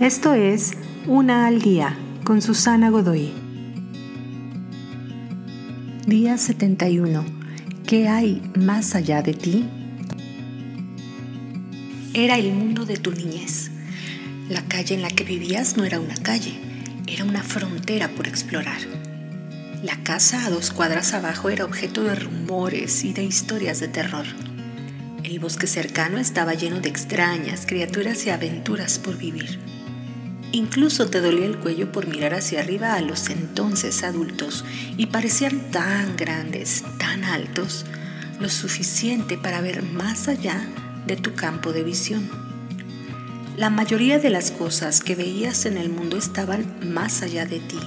Esto es Una al Día con Susana Godoy. Día 71. ¿Qué hay más allá de ti? Era el mundo de tu niñez. La calle en la que vivías no era una calle, era una frontera por explorar. La casa a dos cuadras abajo era objeto de rumores y de historias de terror. El bosque cercano estaba lleno de extrañas criaturas y aventuras por vivir. Incluso te dolía el cuello por mirar hacia arriba a los entonces adultos y parecían tan grandes, tan altos, lo suficiente para ver más allá de tu campo de visión. La mayoría de las cosas que veías en el mundo estaban más allá de ti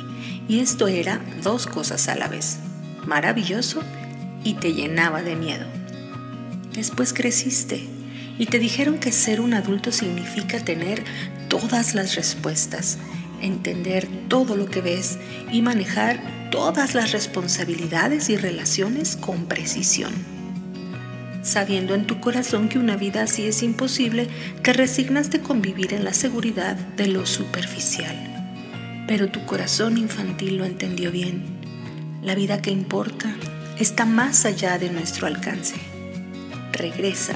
y esto era dos cosas a la vez, maravilloso y te llenaba de miedo. Después creciste y te dijeron que ser un adulto significa tener todas las respuestas, entender todo lo que ves y manejar todas las responsabilidades y relaciones con precisión. Sabiendo en tu corazón que una vida así es imposible, te resignaste con vivir en la seguridad de lo superficial. Pero tu corazón infantil lo entendió bien. La vida que importa está más allá de nuestro alcance. Regresa